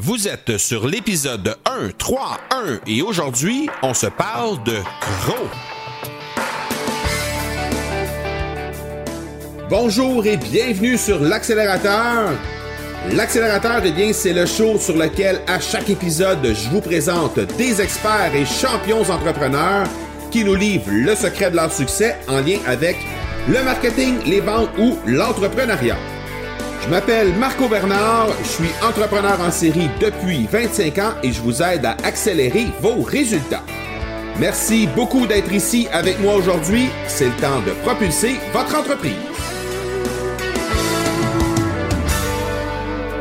Vous êtes sur l'épisode 1, 3, 1 et aujourd'hui, on se parle de gros. Bonjour et bienvenue sur l'accélérateur. L'accélérateur, eh bien, c'est le show sur lequel à chaque épisode, je vous présente des experts et champions entrepreneurs qui nous livrent le secret de leur succès en lien avec le marketing, les ventes ou l'entrepreneuriat. Je m'appelle Marco Bernard, je suis entrepreneur en série depuis 25 ans et je vous aide à accélérer vos résultats. Merci beaucoup d'être ici avec moi aujourd'hui. C'est le temps de propulser votre entreprise.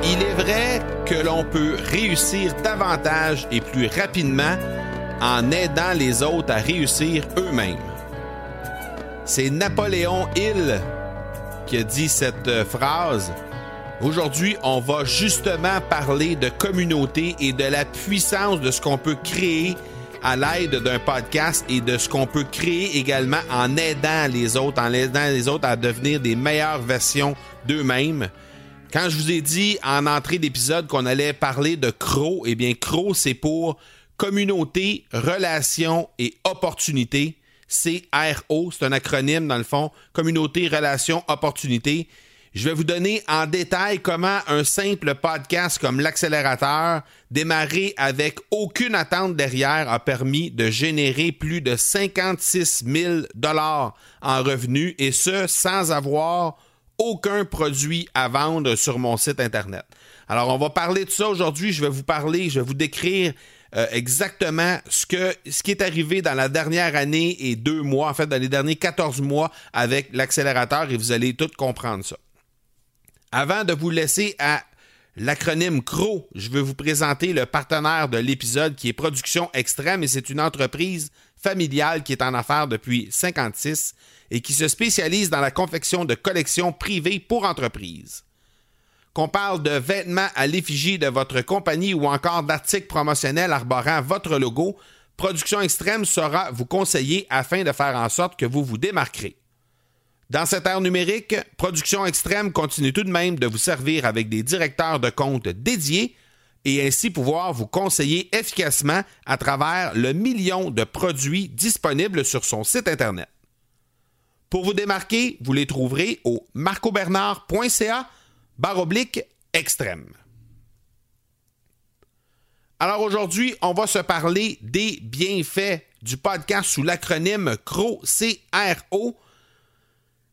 Il est vrai que l'on peut réussir davantage et plus rapidement en aidant les autres à réussir eux-mêmes. C'est Napoléon Hill qui a dit cette phrase Aujourd'hui, on va justement parler de communauté et de la puissance de ce qu'on peut créer à l'aide d'un podcast et de ce qu'on peut créer également en aidant les autres, en aidant les autres à devenir des meilleures versions d'eux-mêmes. Quand je vous ai dit en entrée d'épisode qu'on allait parler de CRO, eh bien CRO, c'est pour communauté, relations et opportunités. C-R-O, c'est un acronyme dans le fond, communauté, relations, opportunités. Je vais vous donner en détail comment un simple podcast comme l'accélérateur, démarré avec aucune attente derrière, a permis de générer plus de 56 000 dollars en revenus et ce sans avoir aucun produit à vendre sur mon site internet. Alors on va parler de ça aujourd'hui. Je vais vous parler, je vais vous décrire euh, exactement ce, que, ce qui est arrivé dans la dernière année et deux mois, en fait, dans les derniers 14 mois avec l'accélérateur et vous allez tout comprendre ça. Avant de vous laisser à l'acronyme CRO, je veux vous présenter le partenaire de l'épisode qui est Production Extrême et c'est une entreprise familiale qui est en affaires depuis 56 et qui se spécialise dans la confection de collections privées pour entreprises. Qu'on parle de vêtements à l'effigie de votre compagnie ou encore d'articles promotionnels arborant votre logo, Production Extrême saura vous conseiller afin de faire en sorte que vous vous démarquerez. Dans cette ère numérique, Production Extrême continue tout de même de vous servir avec des directeurs de compte dédiés et ainsi pouvoir vous conseiller efficacement à travers le million de produits disponibles sur son site Internet. Pour vous démarquer, vous les trouverez au marcobernard.ca baroblique extrême. Alors aujourd'hui, on va se parler des bienfaits du podcast sous l'acronyme CRO,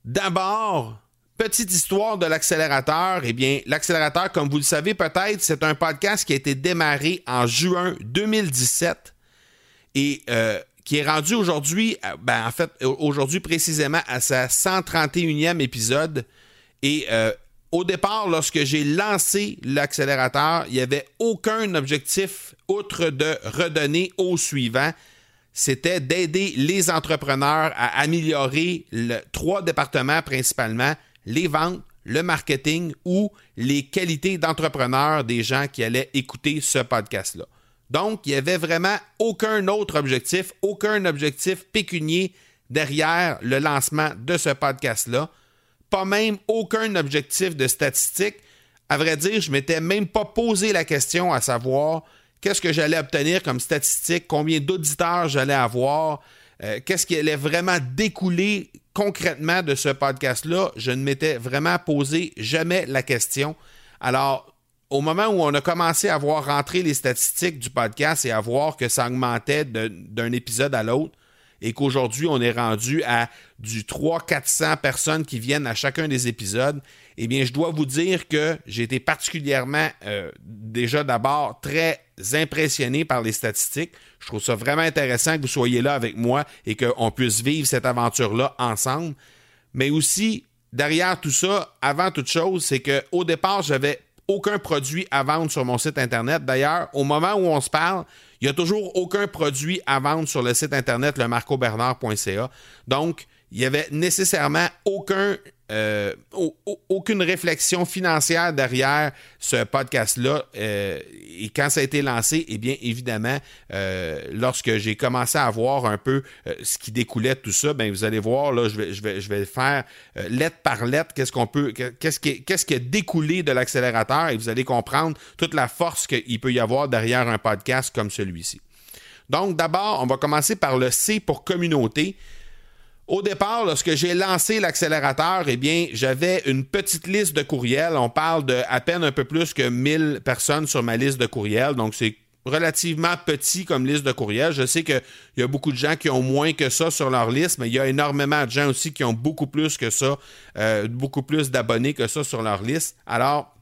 D'abord, petite histoire de l'accélérateur. Eh bien, l'accélérateur, comme vous le savez peut-être, c'est un podcast qui a été démarré en juin 2017 et euh, qui est rendu aujourd'hui, euh, ben, en fait, aujourd'hui précisément à sa 131e épisode. Et euh, au départ, lorsque j'ai lancé l'accélérateur, il n'y avait aucun objectif outre de redonner au suivant c'était d'aider les entrepreneurs à améliorer trois départements principalement, les ventes, le marketing ou les qualités d'entrepreneurs des gens qui allaient écouter ce podcast-là. Donc, il n'y avait vraiment aucun autre objectif, aucun objectif pécunier derrière le lancement de ce podcast-là. Pas même aucun objectif de statistique. À vrai dire, je m'étais même pas posé la question à savoir qu'est-ce que j'allais obtenir comme statistique, combien d'auditeurs j'allais avoir, euh, qu'est-ce qui allait vraiment découler concrètement de ce podcast-là? Je ne m'étais vraiment posé jamais la question. Alors, au moment où on a commencé à voir rentrer les statistiques du podcast et à voir que ça augmentait d'un épisode à l'autre, et qu'aujourd'hui on est rendu à du 300-400 personnes qui viennent à chacun des épisodes, eh bien, je dois vous dire que j'ai été particulièrement, euh, déjà d'abord, très impressionné par les statistiques. Je trouve ça vraiment intéressant que vous soyez là avec moi et qu'on puisse vivre cette aventure-là ensemble. Mais aussi, derrière tout ça, avant toute chose, c'est qu'au départ, j'avais aucun produit à vendre sur mon site Internet. D'ailleurs, au moment où on se parle, il n'y a toujours aucun produit à vendre sur le site Internet, le marcobernard.ca. Donc, il n'y avait nécessairement aucun euh, aucune réflexion financière derrière ce podcast-là. Euh, et quand ça a été lancé, eh bien, évidemment, euh, lorsque j'ai commencé à voir un peu ce qui découlait de tout ça, ben, vous allez voir, là, je vais, je vais, je vais faire lettre par lettre, qu'est-ce qu'on peut, qu'est-ce qui, qu'est-ce qui a découlé de l'accélérateur et vous allez comprendre toute la force qu'il peut y avoir derrière un podcast comme celui-ci. Donc, d'abord, on va commencer par le C pour communauté. Au départ, lorsque j'ai lancé l'accélérateur, eh bien, j'avais une petite liste de courriels. On parle de à peine un peu plus que 1000 personnes sur ma liste de courriels. Donc, c'est relativement petit comme liste de courriels. Je sais qu'il y a beaucoup de gens qui ont moins que ça sur leur liste, mais il y a énormément de gens aussi qui ont beaucoup plus que ça, euh, beaucoup plus d'abonnés que ça sur leur liste. Alors,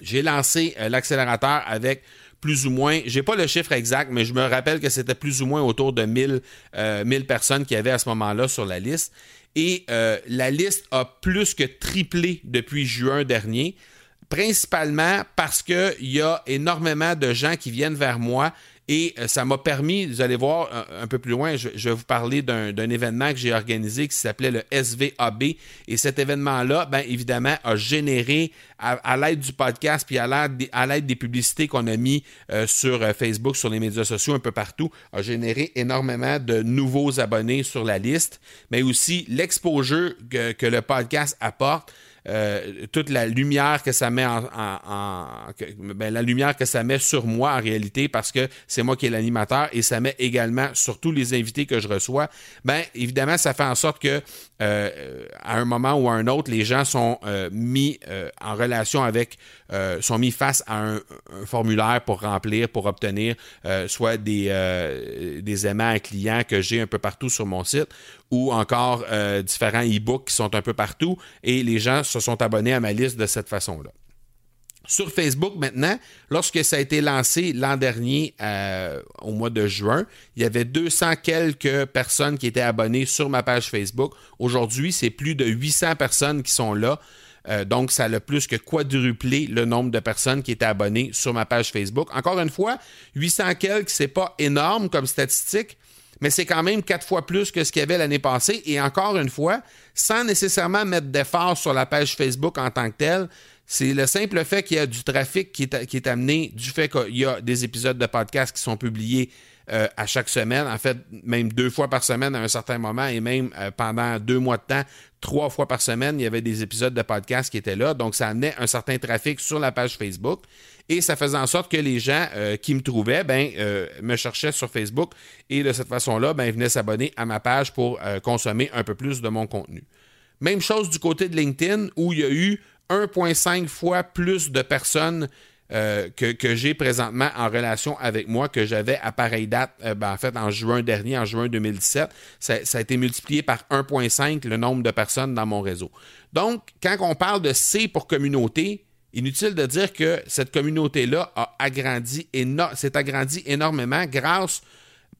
j'ai lancé euh, l'accélérateur avec plus ou moins, j'ai pas le chiffre exact, mais je me rappelle que c'était plus ou moins autour de 1000, euh, personnes qui avaient à ce moment-là sur la liste. Et euh, la liste a plus que triplé depuis juin dernier, principalement parce qu'il y a énormément de gens qui viennent vers moi et euh, ça m'a permis, vous allez voir un, peu plus loin, je, vais vous parler d'un événement que j'ai organisé qui s'appelait le SVAB. Et cet événement-là, bien évidemment, a généré, à, l'aide du podcast, puis à l'aide des publicités qu'on a mis euh, sur euh, Facebook, sur les médias sociaux, un peu partout, a généré énormément de nouveaux abonnés sur la liste, mais aussi l'exposure que le podcast apporte. Euh, toute la lumière que ça met en, ben, la lumière que ça met sur moi en réalité parce que c'est moi qui est l'animateur et ça met également sur tous les invités que je reçois. Ben évidemment ça fait en sorte que euh, à un moment ou à un autre les gens sont euh, mis en relation avec sont mis face à un, formulaire pour remplir pour obtenir soit des des aimants à clients que j'ai un peu partout sur mon site ou encore euh, différents e-books qui sont un peu partout et les gens se sont abonnés à ma liste de cette façon-là. Sur Facebook maintenant, lorsque ça a été lancé l'an dernier euh, au mois de juin, il y avait 200 quelques personnes qui étaient abonnées sur ma page Facebook. Aujourd'hui, c'est plus de 800 personnes qui sont là. Euh, donc, ça a plus que quadruplé le nombre de personnes qui étaient abonnées sur ma page Facebook. Encore une fois, 800 quelques, c'est pas énorme comme statistique, mais c'est quand même quatre fois plus que ce qu'il y avait l'année passée. Et encore une fois, sans nécessairement mettre d'efforts sur la page Facebook en tant que telle, c'est le simple fait qu'il y a du trafic qui est, amené du fait qu'il y a des épisodes de podcast qui sont publiés euh, à chaque semaine, en fait, même deux fois par semaine à un certain moment, et même euh, pendant deux mois de temps, trois fois par semaine, il y avait des épisodes de podcast qui étaient là. Donc, ça amenait un certain trafic sur la page Facebook. Et ça faisait en sorte que les gens euh, qui me trouvaient, ben, me cherchaient sur Facebook et de cette façon-là, ben, ils venaient s'abonner à ma page pour consommer un peu plus de mon contenu. Même chose du côté de LinkedIn où il y a eu 1,5 fois plus de personnes euh, que, j'ai présentement en relation avec moi que j'avais à pareille date, euh, ben, en fait, en juin dernier, en juin 2017. Ça, a été multiplié par 1,5 le nombre de personnes dans mon réseau. Donc, quand on parle de C pour communauté, inutile de dire que cette communauté-là a agrandi, s'est agrandie énormément grâce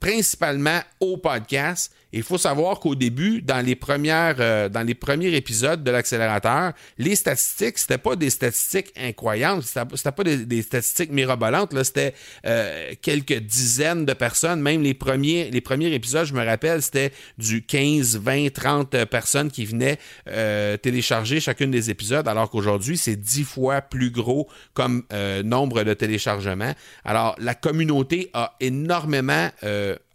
principalement au podcast il faut savoir qu'au début, dans les, premières, euh, dans les premiers épisodes de l'accélérateur, les statistiques, c'était pas des statistiques incroyables, c'était pas des, statistiques mirabolantes, là, c'était euh, quelques dizaines de personnes. Même les premiers, les premiers épisodes, je me rappelle, c'était du 15, 20, 30 personnes qui venaient euh, télécharger chacune des épisodes, alors qu'aujourd'hui, c'est dix fois plus gros comme nombre de téléchargements. Alors, la communauté a énormément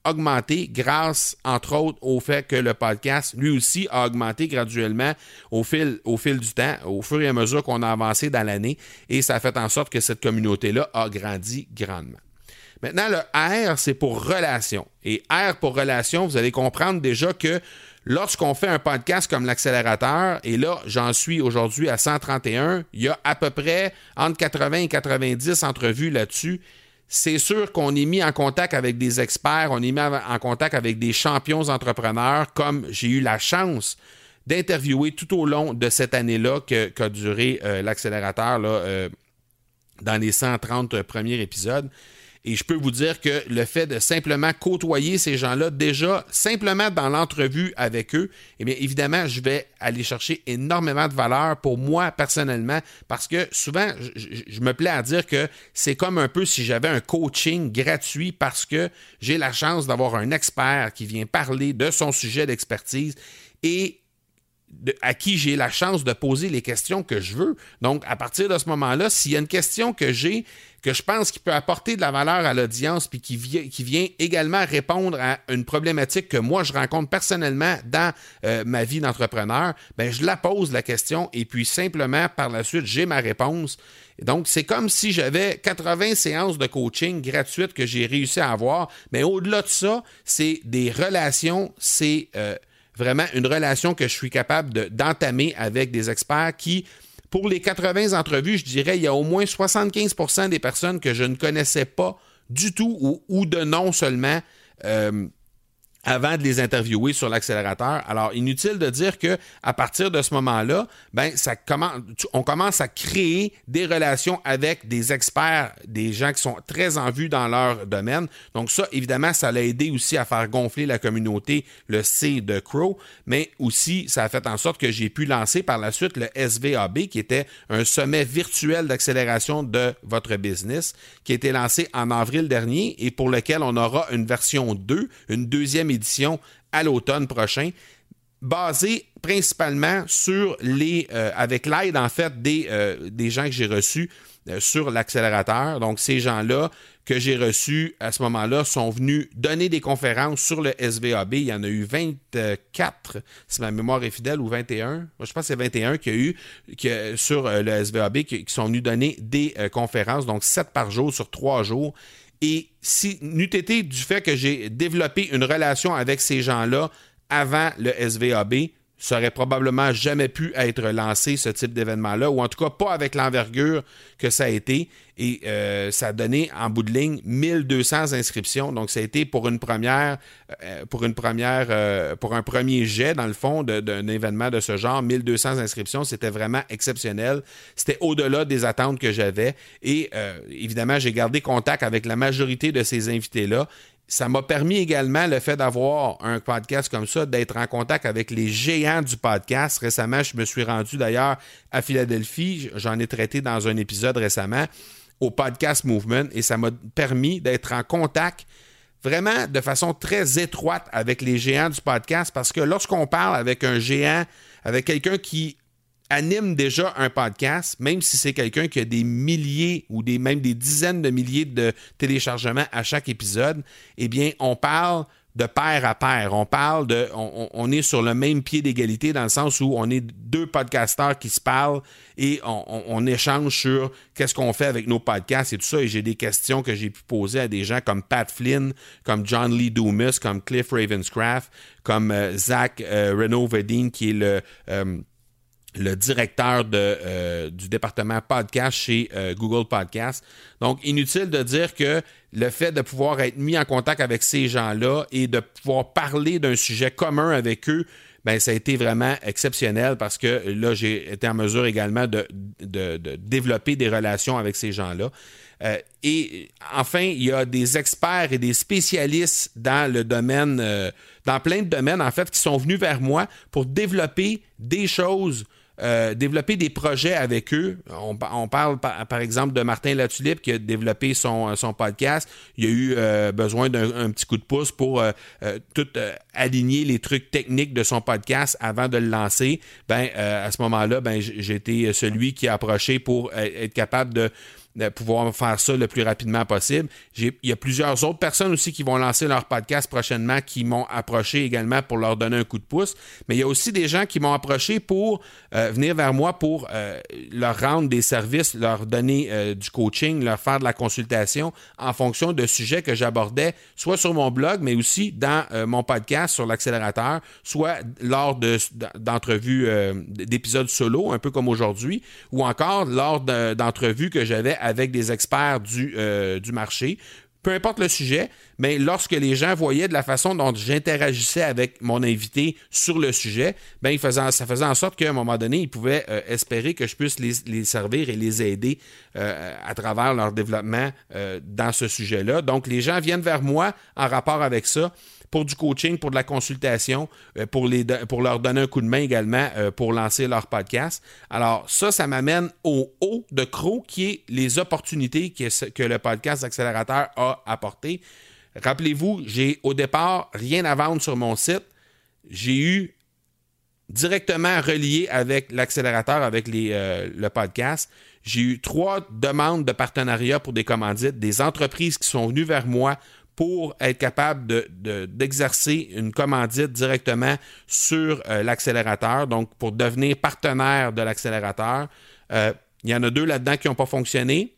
augmenté grâce, entre autres, au fait que le podcast, lui aussi, a augmenté graduellement au fil, du temps, au fur et à mesure qu'on a avancé dans l'année, et ça a fait en sorte que cette communauté-là a grandi grandement. Maintenant, le R, c'est pour relation. Et R pour relation, vous allez comprendre déjà que lorsqu'on fait un podcast comme l'accélérateur, et là, j'en suis aujourd'hui à 131, il y a à peu près entre 80 et 90 entrevues là-dessus c'est sûr qu'on est mis en contact avec des experts, on est mis en contact avec des champions entrepreneurs, comme j'ai eu la chance d'interviewer tout au long de cette année-là qu'a duré euh, l'accélérateur euh, dans les 130 premiers épisodes. Et je peux vous dire que le fait de simplement côtoyer ces gens-là, déjà, simplement dans l'entrevue avec eux, eh bien, évidemment, je vais aller chercher énormément de valeur pour moi personnellement, parce que souvent, je, me plais à dire que c'est comme un peu si j'avais un coaching gratuit parce que j'ai la chance d'avoir un expert qui vient parler de son sujet d'expertise et à qui j'ai la chance de poser les questions que je veux. Donc, à partir de ce moment-là, s'il y a une question que j'ai, que je pense qui peut apporter de la valeur à l'audience, puis qui, qui, vient également répondre à une problématique que moi, je rencontre personnellement dans euh, ma vie d'entrepreneur, ben, je la pose la question et puis simplement, par la suite, j'ai ma réponse. Donc, c'est comme si j'avais 80 séances de coaching gratuites que j'ai réussi à avoir. Mais au-delà de ça, c'est des relations, c'est... Euh, vraiment une relation que je suis capable d'entamer avec des experts qui, pour les 80 entrevues, je dirais, il y a au moins 75% des personnes que je ne connaissais pas du tout ou, de nom seulement. Euh, avant de les interviewer sur l'accélérateur. Alors, inutile de dire que à partir de ce moment-là, ben ça commence, on commence à créer des relations avec des experts, des gens qui sont très en vue dans leur domaine. Donc ça, évidemment, ça l'a aidé aussi à faire gonfler la communauté, le C de Crow, mais aussi ça a fait en sorte que j'ai pu lancer par la suite le SVAB, qui était un sommet virtuel d'accélération de votre business, qui a été lancé en avril dernier et pour lequel on aura une version 2, une deuxième à l'automne prochain, basée principalement sur les, euh, avec l'aide en fait des, euh, des gens que j'ai reçus euh, sur l'accélérateur. Donc ces gens-là que j'ai reçus à ce moment-là sont venus donner des conférences sur le SVAB. Il y en a eu 24, si ma mémoire est fidèle, ou 21. Moi, je pense que c'est 21 qu'il y a eu sur le SVAB qui, qui, sont venus donner des conférences, donc 7 par jour sur 3 jours. Et si n'eût été du fait que j'ai développé une relation avec ces gens-là avant le SVAB, ça aurait probablement jamais pu être lancé, ce type d'événement-là, ou en tout cas pas avec l'envergure que ça a été. Et euh, ça a donné en bout de ligne 1200 inscriptions. Donc, ça a été pour une première, euh, pour une première, euh, pour un premier jet, dans le fond, d'un événement de ce genre. 1200 inscriptions, c'était vraiment exceptionnel. C'était au-delà des attentes que j'avais. Et évidemment, j'ai gardé contact avec la majorité de ces invités-là ça m'a permis également le fait d'avoir un podcast comme ça, d'être en contact avec les géants du podcast. Récemment, je me suis rendu d'ailleurs à Philadelphie. J'en ai traité dans un épisode récemment au Podcast Movement et ça m'a permis d'être en contact vraiment de façon très étroite avec les géants du podcast parce que lorsqu'on parle avec un géant, avec quelqu'un qui anime déjà un podcast, même si c'est quelqu'un qui a des milliers ou des, même des dizaines de milliers de téléchargements à chaque épisode, eh bien, on parle de pair à pair. On parle de. On, est sur le même pied d'égalité dans le sens où on est deux podcasteurs qui se parlent et on, échange sur qu'est-ce qu'on fait avec nos podcasts et tout ça. Et j'ai des questions que j'ai pu poser à des gens comme Pat Flynn, comme John Lee Doomis, comme Cliff Ravenscraft, comme euh, Zach euh, Renault Vedin, qui est le. Euh, le directeur euh, du département podcast chez euh, Google Podcast. Donc, inutile de dire que le fait de pouvoir être mis en contact avec ces gens-là et de pouvoir parler d'un sujet commun avec eux, ben, ça a été vraiment exceptionnel parce que là, j'ai été en mesure également de, de, développer des relations avec ces gens-là. Euh, et enfin, il y a des experts et des spécialistes dans le domaine, dans plein de domaines, en fait, qui sont venus vers moi pour développer des choses euh, développer des projets avec eux. On, parle par, exemple de Martin Latulippe qui a développé son, son podcast. Il a eu euh, besoin d'un petit coup de pouce pour euh, tout aligner les trucs techniques de son podcast avant de le lancer. Ben, à ce moment-là, ben, été celui qui a approché pour être capable de de pouvoir faire ça le plus rapidement possible. Il y a plusieurs autres personnes aussi qui vont lancer leur podcast prochainement qui m'ont approché également pour leur donner un coup de pouce. Mais il y a aussi des gens qui m'ont approché pour euh, venir vers moi pour euh, leur rendre des services, leur donner euh, du coaching, leur faire de la consultation en fonction de sujets que j'abordais, soit sur mon blog, mais aussi dans mon podcast sur l'accélérateur, soit lors d'entrevues, d'épisodes solo, un peu comme aujourd'hui, ou encore lors d'entrevues que j'avais avec des experts du, euh, du marché peu importe le sujet, mais lorsque les gens voyaient de la façon dont j'interagissais avec mon invité sur le sujet, ben, ça faisait en sorte qu'à un moment donné, ils pouvaient euh, espérer que je puisse les, servir et les aider euh, à travers leur développement dans ce sujet-là. Donc, les gens viennent vers moi en rapport avec ça pour du coaching, pour de la consultation, euh, pour, leur donner un coup de main également euh, pour lancer leur podcast. Alors, ça, ça m'amène au haut de Croc, qui est les opportunités que, le podcast accélérateur a apporté. Rappelez-vous, j'ai au départ rien à vendre sur mon site. J'ai eu directement relié avec l'accélérateur, avec euh, le podcast. J'ai eu trois demandes de partenariat pour des commandites, des entreprises qui sont venues vers moi pour être capable d'exercer de, une commandite directement sur euh, l'accélérateur, donc pour devenir partenaire de l'accélérateur. Euh, il y en a deux là-dedans qui n'ont pas fonctionné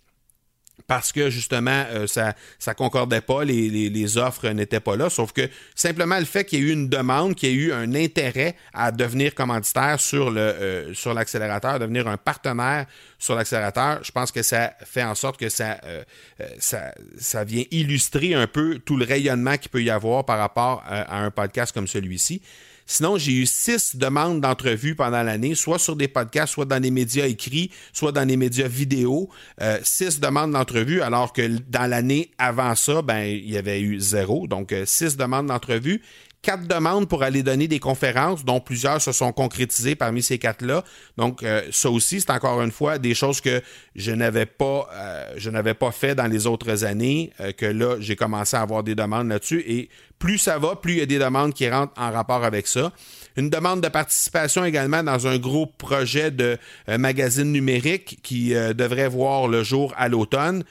parce que justement, euh, ça ne concordait pas, les, offres n'étaient pas là. Sauf que simplement le fait qu'il y ait eu une demande, qu'il y ait eu un intérêt à devenir commanditaire sur le euh, l'accélérateur, devenir un partenaire sur l'accélérateur, je pense que ça fait en sorte que ça, euh, ça, ça, vient illustrer un peu tout le rayonnement qu'il peut y avoir par rapport à un podcast comme celui-ci. Sinon, j'ai eu six demandes d'entrevue pendant l'année, soit sur des podcasts, soit dans les médias écrits, soit dans les médias vidéo. Euh, six demandes d'entrevue, alors que dans l'année avant ça, ben, il y avait eu zéro. Donc, euh, six demandes d'entrevue quatre demandes pour aller donner des conférences, dont plusieurs se sont concrétisées parmi ces quatre-là. Donc, euh, ça aussi, c'est encore une fois des choses que je n'avais pas, euh, je n'avais pas fait dans les autres années, euh, que là, j'ai commencé à avoir des demandes là-dessus. Et plus ça va, plus il y a des demandes qui rentrent en rapport avec ça. Une demande de participation également dans un gros projet de magazine numérique qui devrait voir le jour à l'automne.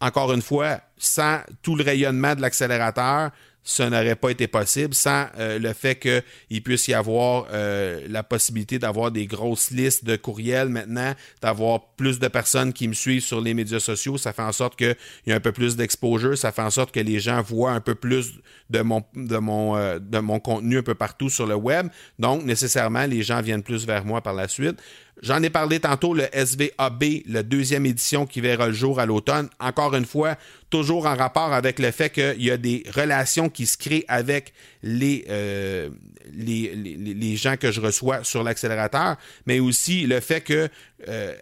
Encore une fois, sans tout le rayonnement de l'accélérateur, ça n'aurait pas été possible sans euh, le fait qu'il puisse y avoir euh, la possibilité d'avoir des grosses listes de courriels maintenant, d'avoir plus de personnes qui me suivent sur les médias sociaux. Ça fait en sorte qu'il y a un peu plus d'exposure, ça fait en sorte que les gens voient un peu plus de mon, de, mon, euh, de mon contenu un peu partout sur le web. Donc, nécessairement, les gens viennent plus vers moi par la suite. J'en ai parlé tantôt, le SVAB, la deuxième édition qui verra le jour à l'automne. Encore une fois, toujours en rapport avec le fait qu'il y a des relations qui se créent avec les, euh, les, les, gens que je reçois sur l'accélérateur, mais aussi le fait que, euh,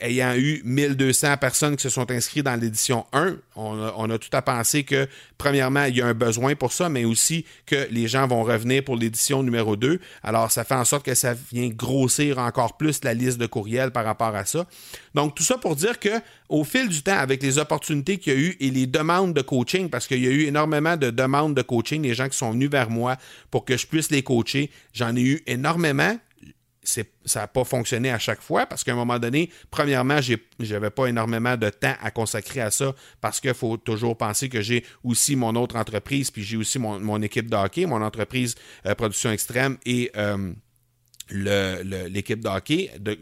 ayant eu 1200 personnes qui se sont inscrites dans l'édition 1, on a, tout à penser que, premièrement, il y a un besoin pour ça, mais aussi que les gens vont revenir pour l'édition numéro 2. Alors, ça fait en sorte que ça vient grossir encore plus la liste de courriels par rapport à ça. Donc, tout ça pour dire que, au fil du temps, avec les opportunités qu'il y a eu les demandes de coaching, parce qu'il y a eu énormément de demandes de coaching, les gens qui sont venus vers moi pour que je puisse les coacher. J'en ai eu énormément. ça n'a pas fonctionné à chaque fois parce qu'à un moment donné, premièrement, je n'avais pas énormément de temps à consacrer à ça parce qu'il faut toujours penser que j'ai aussi mon autre entreprise, puis j'ai aussi mon, équipe de hockey, mon entreprise euh, production extrême et euh, l'équipe de hockey de,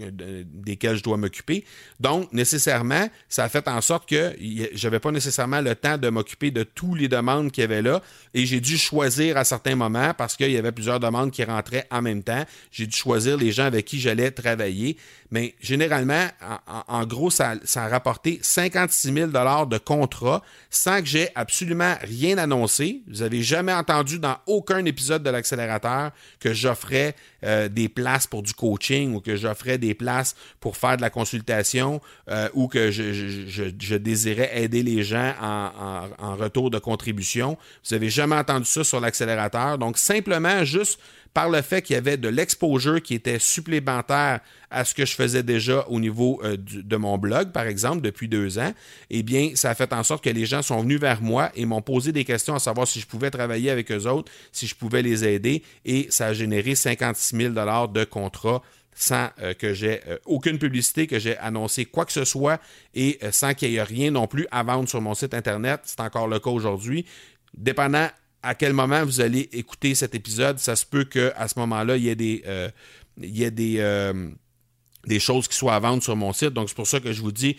desquels je dois m'occuper. Donc, nécessairement, ça a fait en sorte que j'avais pas nécessairement le temps de m'occuper de tous les demandes qu'il y avait là et j'ai dû choisir à certains moments parce qu'il y avait plusieurs demandes qui rentraient en même temps. J'ai dû choisir les gens avec qui j'allais travailler. Mais généralement, en, gros, ça, a rapporté 56 000 de contrat sans que j'ai absolument rien annoncé. Vous n'avez jamais entendu dans aucun épisode de l'accélérateur que j'offrais euh, des places pour du coaching ou que j'offrais des places pour faire de la consultation euh, ou que je, désirais aider les gens en, retour de contribution. Vous n'avez jamais entendu ça sur l'accélérateur. Donc, simplement, juste par le fait qu'il y avait de l'exposure qui était supplémentaire à ce que je faisais déjà au niveau euh, de mon blog, par exemple, depuis deux ans, eh bien, ça a fait en sorte que les gens sont venus vers moi et m'ont posé des questions à savoir si je pouvais travailler avec eux autres, si je pouvais les aider, et ça a généré 56 000 de contrats sans euh, que j'ai euh, aucune publicité, que j'ai annoncé quoi que ce soit et sans qu'il y ait rien non plus à vendre sur mon site Internet. C'est encore le cas aujourd'hui. Dépendant à quel moment vous allez écouter cet épisode, ça se peut qu'à ce moment-là, il y ait des, euh, il y ait des, euh, des choses qui soient à vendre sur mon site. Donc, c'est pour ça que je vous dis,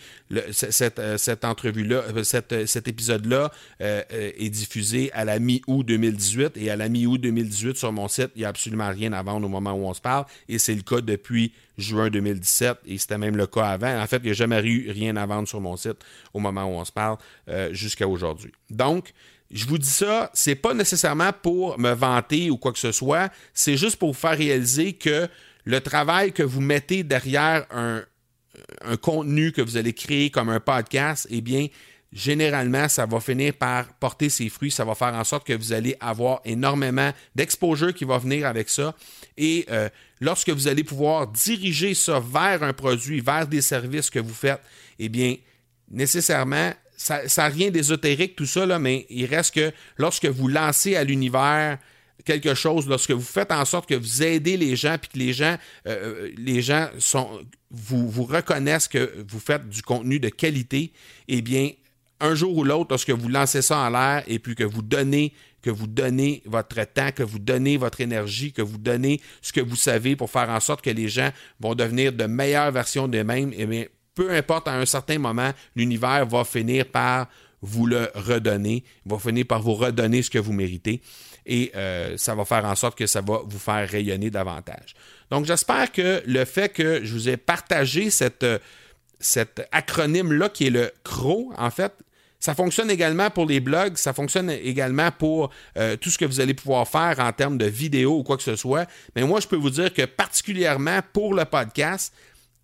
cette, euh, cette entrevue-là, cet épisode-là est diffusé à la mi-août 2018. Et à la mi-août 2018, sur mon site, il n'y a absolument rien à vendre au moment où on se parle. Et c'est le cas depuis juin 2017. Et c'était même le cas avant. En fait, il n'y a jamais eu rien à vendre sur mon site au moment où on se parle jusqu'à aujourd'hui. Donc, je vous dis ça, c'est pas nécessairement pour me vanter ou quoi que ce soit, c'est juste pour vous faire réaliser que le travail que vous mettez derrière un, contenu que vous allez créer comme un podcast, eh bien, généralement, ça va finir par porter ses fruits. Ça va faire en sorte que vous allez avoir énormément d'exposure qui va venir avec ça. Et euh, lorsque vous allez pouvoir diriger ça vers un produit, vers des services que vous faites, eh bien, nécessairement, ça n'a rien d'ésotérique, tout ça, là, mais il reste que lorsque vous lancez à l'univers quelque chose, lorsque vous faites en sorte que vous aidez les gens, puis que les gens, euh, les gens sont, vous, vous reconnaissent que vous faites du contenu de qualité, eh bien, un jour ou l'autre, lorsque vous lancez ça en l'air et puis que vous donnez, que vous donnez votre temps, que vous donnez votre énergie, que vous donnez ce que vous savez pour faire en sorte que les gens vont devenir de meilleures versions d'eux-mêmes, eh bien, peu importe, à un certain moment, l'univers va finir par vous le redonner, va finir par vous redonner ce que vous méritez et euh, ça va faire en sorte que ça va vous faire rayonner davantage. Donc j'espère que le fait que je vous ai partagé euh, cet acronyme-là qui est le CRO, en fait, ça fonctionne également pour les blogs, ça fonctionne également pour euh, tout ce que vous allez pouvoir faire en termes de vidéos ou quoi que ce soit. Mais moi, je peux vous dire que particulièrement pour le podcast,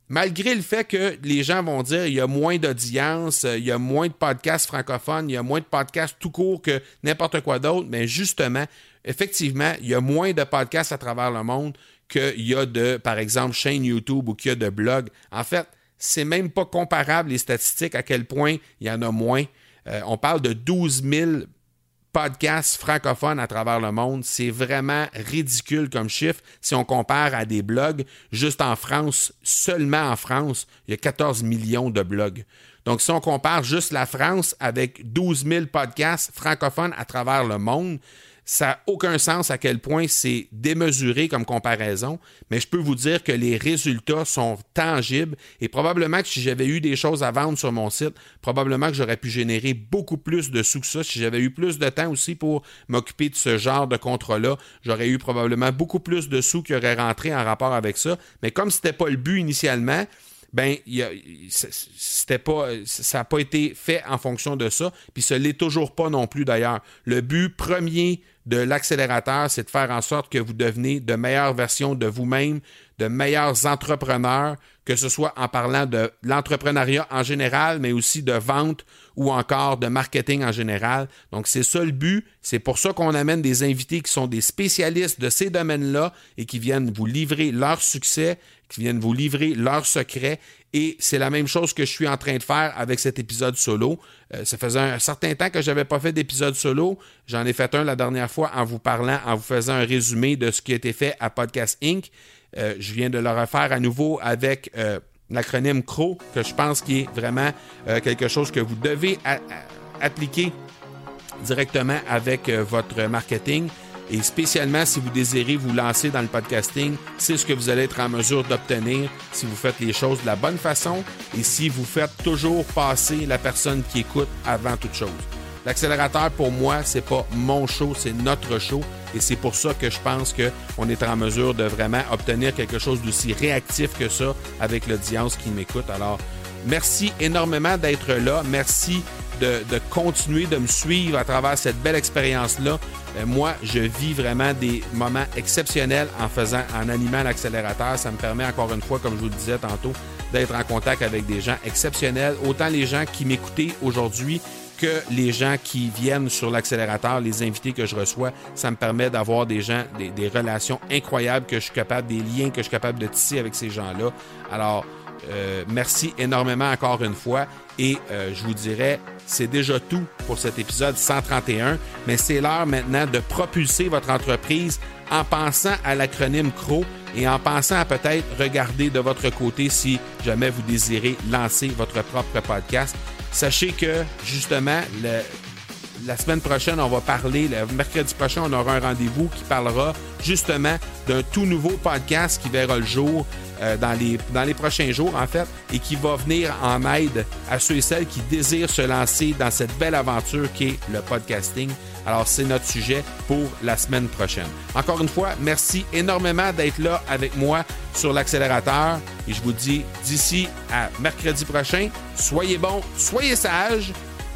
malgré le fait que les gens vont dire il y a moins d'audience, il y a moins de podcasts francophones, il y a moins de podcasts tout court que n'importe quoi d'autre, mais justement, effectivement, il y a moins de podcasts à travers le monde qu'il y a de, par exemple, chaînes YouTube ou qu'il y a de blogs. En fait, c'est même pas comparable les statistiques à quel point il y en a moins. Euh, on parle de 12 000 podcasts francophones à travers le monde. C'est vraiment ridicule comme chiffre si on compare à des blogs. Juste en France, seulement en France, il y a 14 millions de blogs. Donc, si on compare juste la France avec 12 000 podcasts francophones à travers le monde, ça n'a aucun sens à quel point c'est démesuré comme comparaison, mais je peux vous dire que les résultats sont tangibles et probablement que si j'avais eu des choses à vendre sur mon site, probablement que j'aurais pu générer beaucoup plus de sous que ça. Si j'avais eu plus de temps aussi pour m'occuper de ce genre de contrat-là, j'aurais eu probablement beaucoup plus de sous qui auraient rentré en rapport avec ça. Mais comme ce n'était pas le but initialement, ben, c'était pas, ça n'a pas été fait en fonction de ça, puis ce l'est toujours pas non plus d'ailleurs. Le but premier de l'accélérateur, c'est de faire en sorte que vous devenez de meilleures versions de vous-même, de meilleurs entrepreneurs, que ce soit en parlant de l'entrepreneuriat en général, mais aussi de vente ou encore de marketing en général. Donc, c'est ça le but. C'est pour ça qu'on amène des invités qui sont des spécialistes de ces domaines-là et qui viennent vous livrer leur succès, qui viennent vous livrer leurs secrets. Et c'est la même chose que je suis en train de faire avec cet épisode solo. Euh, ça faisait un certain temps que je n'avais pas fait d'épisode solo. J'en ai fait un la dernière fois en vous parlant, en vous faisant un résumé de ce qui a été fait à Podcast Inc. Euh, je viens de le refaire à nouveau avec euh, l'acronyme CRO, que je pense qui est vraiment quelque chose que vous devez appliquer directement avec votre marketing. Et spécialement si vous désirez vous lancer dans le podcasting, c'est ce que vous allez être en mesure d'obtenir si vous faites les choses de la bonne façon et si vous faites toujours passer la personne qui écoute avant toute chose. L'accélérateur, pour moi, c'est pas mon show, c'est notre show. Et c'est pour ça que je pense qu'on est en mesure de vraiment obtenir quelque chose d'aussi réactif que ça avec l'audience qui m'écoute. Alors, merci énormément d'être là. Merci de, continuer de me suivre à travers cette belle expérience-là. Euh, moi, je vis vraiment des moments exceptionnels en faisant, en animant l'accélérateur. Ça me permet encore une fois, comme je vous le disais tantôt, d'être en contact avec des gens exceptionnels. Autant les gens qui m'écoutaient aujourd'hui que les gens qui viennent sur l'accélérateur, les invités que je reçois, ça me permet d'avoir des gens, des, relations incroyables que je suis capable, des liens que je suis capable de tisser avec ces gens-là. Alors, euh, merci énormément encore une fois et euh, je vous dirais, c'est déjà tout pour cet épisode 131, mais c'est l'heure maintenant de propulser votre entreprise en pensant à l'acronyme CRO et en pensant à peut-être regarder de votre côté si jamais vous désirez lancer votre propre podcast. Sachez que justement, la semaine prochaine, on va parler, le mercredi prochain, on aura un rendez-vous qui parlera justement d'un tout nouveau podcast qui verra le jour euh, dans, les, dans les prochains jours, en fait, et qui va venir en aide à ceux et celles qui désirent se lancer dans cette belle aventure qu'est le podcasting. Alors, c'est notre sujet pour la semaine prochaine. Encore une fois, merci énormément d'être là avec moi sur l'accélérateur. Et je vous dis d'ici à mercredi prochain, soyez bons, soyez sages.